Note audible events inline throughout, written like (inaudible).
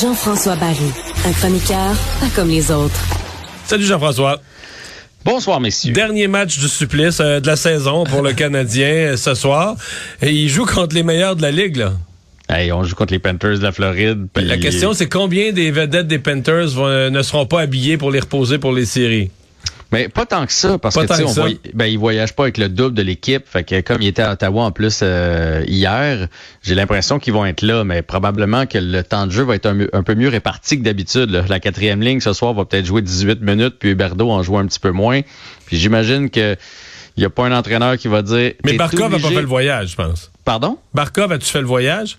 Jean-François Barry, un chroniqueur pas comme les autres. Salut Jean-François. Bonsoir, messieurs. Dernier match du supplice euh, de la saison pour le (laughs) Canadien euh, ce soir. Et il joue contre les meilleurs de la Ligue, là. Hey, on joue contre les Panthers de la Floride. Ben, la question, c'est combien des vedettes des Panthers vont, euh, ne seront pas habillés pour les reposer pour les séries? Mais pas tant que ça, parce que tu sais, voy... ben, il voyage pas avec le double de l'équipe. Fait que comme il était à Ottawa en plus euh, hier, j'ai l'impression qu'ils vont être là, mais probablement que le temps de jeu va être un, peu mieux réparti que d'habitude. La quatrième ligne ce soir va peut-être jouer 18 minutes, puis Huberdo en joue un petit peu moins. Puis j'imagine que il n'y a pas un entraîneur qui va dire. Mais Barkov n'a pas fait le voyage, je pense. Pardon? Barkov, as-tu fait le voyage?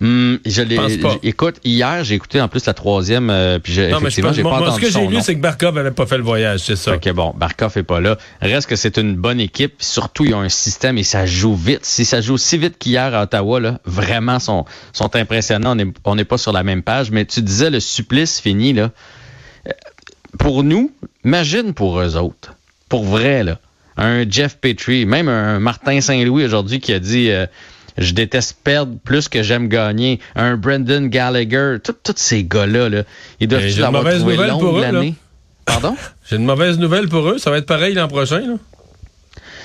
Hum, je l'ai. Écoute, hier, j'ai écouté en plus la troisième, euh, puis j'ai, effectivement, j'ai pas entendu Ce que j'ai lu, c'est que Barkov avait pas fait le voyage, c'est ça. Ok, bon, Barkov est pas là. Reste que c'est une bonne équipe, surtout ils ont un système et ça joue vite. Si ça joue aussi vite qu'hier à Ottawa, là, vraiment sont sont impressionnants. On n'est pas sur la même page, mais tu disais le supplice fini là. Euh, pour nous, imagine pour eux autres, pour vrai là, un Jeff Petrie, même un Martin Saint-Louis aujourd'hui qui a dit. Euh, je déteste perdre plus que j'aime gagner. Un Brendan Gallagher, tous ces gars-là, là, ils doivent avoir mauvaise nouvelle pour eux, Pardon? (laughs) J'ai une mauvaise nouvelle pour eux. Ça va être pareil l'an prochain. Là?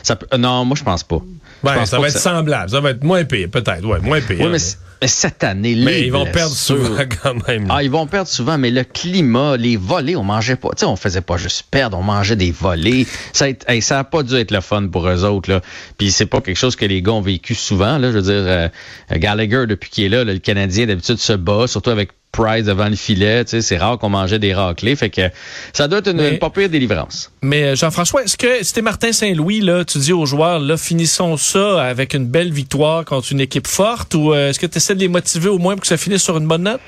Ça non, moi, je pense pas. Ben, ça va être semblable. Ça va être moins pire, peut-être. Ouais, moins pire. Oui, mais, cette année, mais ils vont perdre souvent quand même. Ah, ils vont perdre souvent, mais le climat, les volets, on mangeait pas. Tu sais, on faisait pas juste perdre, on mangeait des volets. Ça n'a ça a pas dû être le fun pour eux autres. Là. Puis c'est pas quelque chose que les gars ont vécu souvent. Là. Je veux dire, euh, Gallagher, depuis qu'il est là, le Canadien d'habitude se bat, surtout avec Price devant le filet. Tu sais, c'est rare qu'on mangeait des raclés. Fait que ça doit être une, pas pire délivrance. Mais euh, Jean-François, est-ce que c'était Martin Saint-Louis, là, tu dis aux joueurs, là, finissons ça avec une belle victoire contre une équipe forte ou euh, est-ce que tu essaies de les motiver au moins pour que ça finisse sur une bonne note?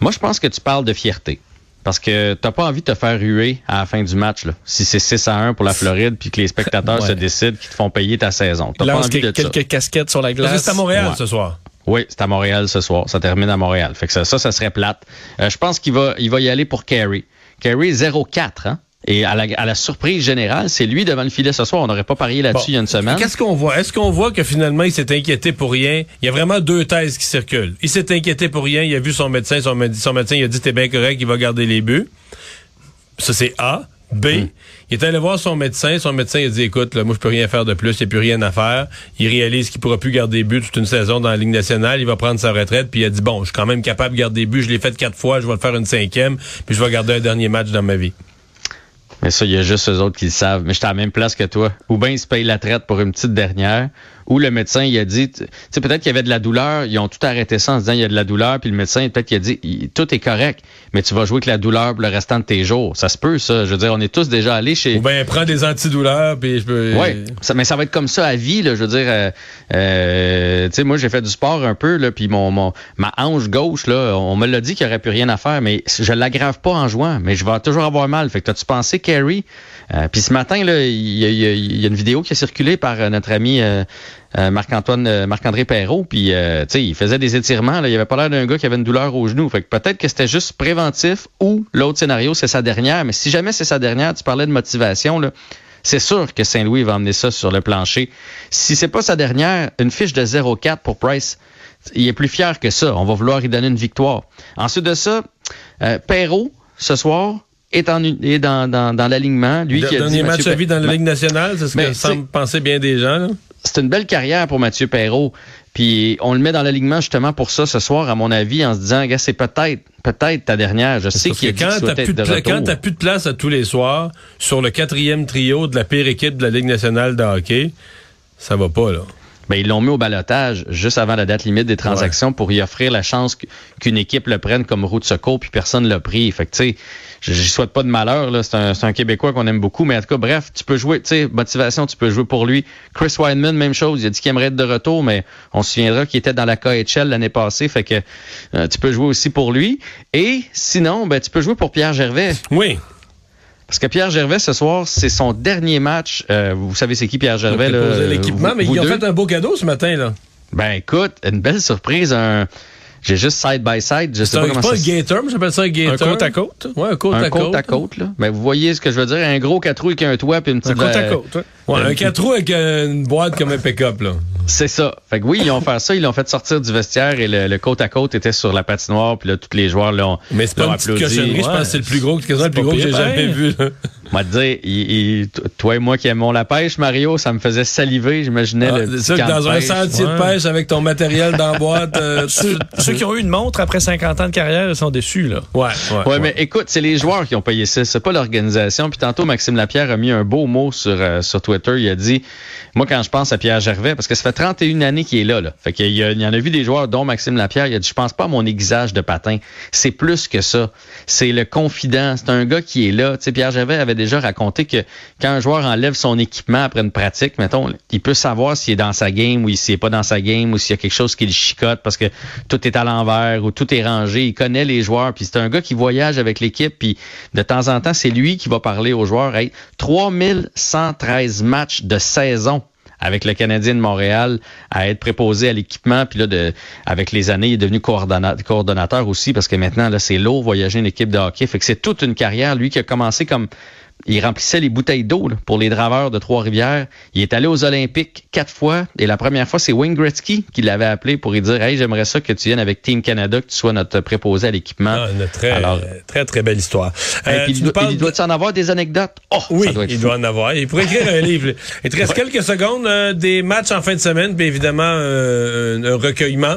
Moi, je pense que tu parles de fierté. Parce que t'as pas envie de te faire ruer à la fin du match. Là. Si c'est 6 à 1 pour la Floride, puis que les spectateurs (laughs) se décident qu'ils te font payer ta saison. T'as pas envie de quelques casquettes sur la glace. C'est à Montréal ce soir. Oui, c'est à Montréal ce soir. Ça termine à Montréal. Fait que ça, ça, ça serait plate. Euh, je pense qu'il va, il va y aller pour Carey. Carey 0-4, hein? Et à la, à la, surprise générale, c'est lui devant le filet ce soir. On n'aurait pas parié là-dessus il y a une semaine. Qu'est-ce qu'on voit? Est-ce qu'on voit que finalement, il s'est inquiété pour rien? Il y a vraiment deux thèses qui circulent. Il s'est inquiété pour rien. Il a vu son médecin. Son, son médecin, il a dit, t'es bien correct, il va garder les buts. Ça, c'est A. B, hmm. il est allé voir son médecin. Son médecin il a dit écoute, là, moi je peux rien faire de plus, il n'y a plus rien à faire. Il réalise qu'il pourra plus garder but toute une saison dans la Ligue nationale. Il va prendre sa retraite. Puis il a dit bon, je suis quand même capable de garder but. Je l'ai fait quatre fois, je vais le faire une cinquième. Puis je vais garder un dernier match dans ma vie. Mais ça, il y a juste eux autres qui le savent. Mais je suis à la même place que toi. Ou bien ils se payent la traite pour une petite dernière, où le médecin il a dit, tu sais, peut-être qu'il y avait de la douleur, ils ont tout arrêté ça en se disant il y a de la douleur, puis le médecin peut-être qu'il a dit tout est correct, mais tu vas jouer avec la douleur pour le restant de tes jours. Ça se peut, ça. Je veux dire, on est tous déjà allés chez. Ou bien prends des antidouleurs, puis je peux. Oui, mais ça va être comme ça à vie, là. Je veux dire, euh, euh, tu sais, moi j'ai fait du sport un peu, là, puis mon, mon ma hanche gauche, là, on me l'a dit qu'il n'y aurait plus rien à faire, mais je l'aggrave pas en jouant, mais je vais toujours avoir mal. Fait que t'as-tu pensé, Carrie? Euh, puis ce matin, là, il y, y, a une vidéo qui a circulé par notre ami euh, Marc-Antoine, euh, Marc-André Perrault, puis euh, tu sais, il faisait des étirements, là, il avait pas l'air d'un gars qui avait une douleur au genou. Fait que peut-être que c'était juste préventif ou l'autre scénario, c'est sa dernière. Mais si jamais c'est sa dernière, tu parlais de motivation, là. C'est sûr que Saint-Louis va emmener ça sur le plancher. Si c'est pas sa dernière, une fiche de 0-4 pour Price, il est plus fier que ça. On va vouloir lui donner une victoire. Ensuite de ça, euh, Perrault, ce soir, est, en, est dans, dans, dans l'alignement. Lui qui a dernier match à vie dans la Ligue nationale, c'est ce que semble penser bien des gens. Là? C'est une belle carrière pour Mathieu Perrault. Puis on le met dans l'alignement justement pour ça ce soir, à mon avis, en se disant, gars, c'est peut-être, peut-être ta dernière. Je sais qu'il quand t'as plus de, quand t'as plus de place à tous les soirs sur le quatrième trio de la pire équipe de la Ligue nationale de hockey, ça va pas là. Ben, ils l'ont mis au balotage juste avant la date limite des transactions pour y offrir la chance qu'une équipe le prenne comme route de secours, puis personne l'a pris. Fait que, tu sais, je, souhaite pas de malheur. Là. C'est, un, Québécois qu'on aime beaucoup. Mais en tout cas, bref, tu peux jouer, tu sais, motivation, tu peux jouer pour lui. Chris Wineman, même chose. Il a dit qu'il aimerait être de retour, mais on se souviendra qu'il était dans la KHL l'année passée. Fait que euh, tu peux jouer aussi pour lui. Et sinon, ben, tu peux jouer pour Pierre Gervais. Oui. Parce que Pierre Gervais, ce soir, c'est son dernier match. Euh, vous savez, c'est qui Pierre Gervais? Là, l'équipement, mais ils ont fait un beau cadeau ce matin. là. Ben écoute, une belle surprise. Un, j'ai juste side by side. Je sais C'est pas un, comment pas ça un gator, mais j'appelle ça un Un gator. côte à côte? Ouais, un côte un à côte côte. à côte, là. Mais vous voyez ce que je veux dire? Un gros quatre roues avec un toit puis une Un petite. côte à euh, côte. ouais. Ouais, un 4 roues avec une boîte comme un pick-up, là. C'est ça. Fait que oui, ils ont fait ça. Ils l'ont fait sortir du vestiaire et le, le côte à côte était sur la patinoire. Puis là, tous les joueurs l'ont Mais c'est pas une petite applaudi. cochonnerie, je pense que c'est le plus gros, quasiment le plus gros que j'ai jamais vu. Moi, te dire, il- il- toi et moi qui aimons la pêche, Mario, ça me faisait saliver. J'imaginais Ah, le c'est petit sûr que camp dans un pêche. sentier de pêche avec ton matériel dans la boîte. euh, (laughs) Ceux, ceux qui ont eu une montre après 50 ans de carrière, ils sont déçus, là. Ouais, ouais. Ouais, mais écoute, c'est les joueurs qui ont payé ça, c'est pas l'organisation. Puis tantôt, Maxime Lapierre a mis un beau mot sur, euh, sur Twitter. Il a dit, moi, quand je pense à Pierre Gervais, parce que ça fait 31 années qu'il est là, là. Fait qu'il y, y en a vu des joueurs, dont Maxime Lapierre, il a dit, je pense pas à mon aiguisage de patin. C'est plus que ça. C'est le confident. C'est un gars qui est là. Pierre Gervais avait déjà raconté que quand un joueur enlève son équipement après une pratique, mettons, il peut savoir s'il est dans sa game ou s'il est pas dans sa game ou s'il y a quelque chose qui le chicote parce que tout est à l'envers ou tout est rangé. Il connaît les joueurs. Puis c'est un gars qui voyage avec l'équipe. Puis de temps en temps, c'est lui qui va parler aux joueurs. Hey, 3113 matchs de saison avec le Canadien de Montréal à être préposé à l'équipement. Puis là, de, avec les années, il est devenu coordonna- coordonnateur aussi parce que maintenant, là, c'est lourd voyager une équipe de hockey. Fait que c'est toute une carrière. Lui qui a commencé comme il remplissait les bouteilles d'eau là, pour les draveurs de Trois-Rivières. Il est allé aux Olympiques quatre fois. Et la première fois, c'est Wayne Gretzky qui l'avait appelé pour lui dire Hey, j'aimerais ça que tu viennes avec Team Canada, que tu sois notre préposé à l'équipement. Ah, très, Alors- très, très belle histoire. Et Euh, puis, tu il doit, parles il doit en avoir des anecdotes. Oh, Oui, ça doit être il fou. doit en avoir. Il pourrait écrire un livre. Il te reste quelques secondes euh, des matchs en fin de semaine, puis évidemment euh, un recueillement.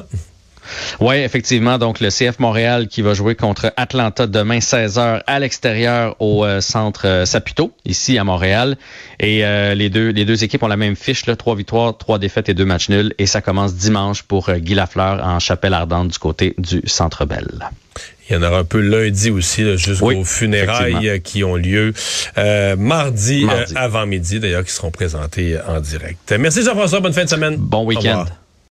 Oui, effectivement. Donc, le CF Montréal qui va jouer contre Atlanta demain 16h à l'extérieur au euh, centre euh, Saputo, ici à Montréal. Et euh, les deux les deux équipes ont la même fiche, là, trois victoires, trois défaites et deux matchs nuls. Et ça commence dimanche pour euh, Guy Lafleur en Chapelle Ardente du côté du Centre Bell. Il y en aura un peu lundi aussi, jusqu'aux Oui, funérailles qui ont lieu euh, mardi, Mardi. euh, avant midi, d'ailleurs, qui seront présentés euh, en direct. Merci Jean-François, bonne fin de semaine. Bon week-end.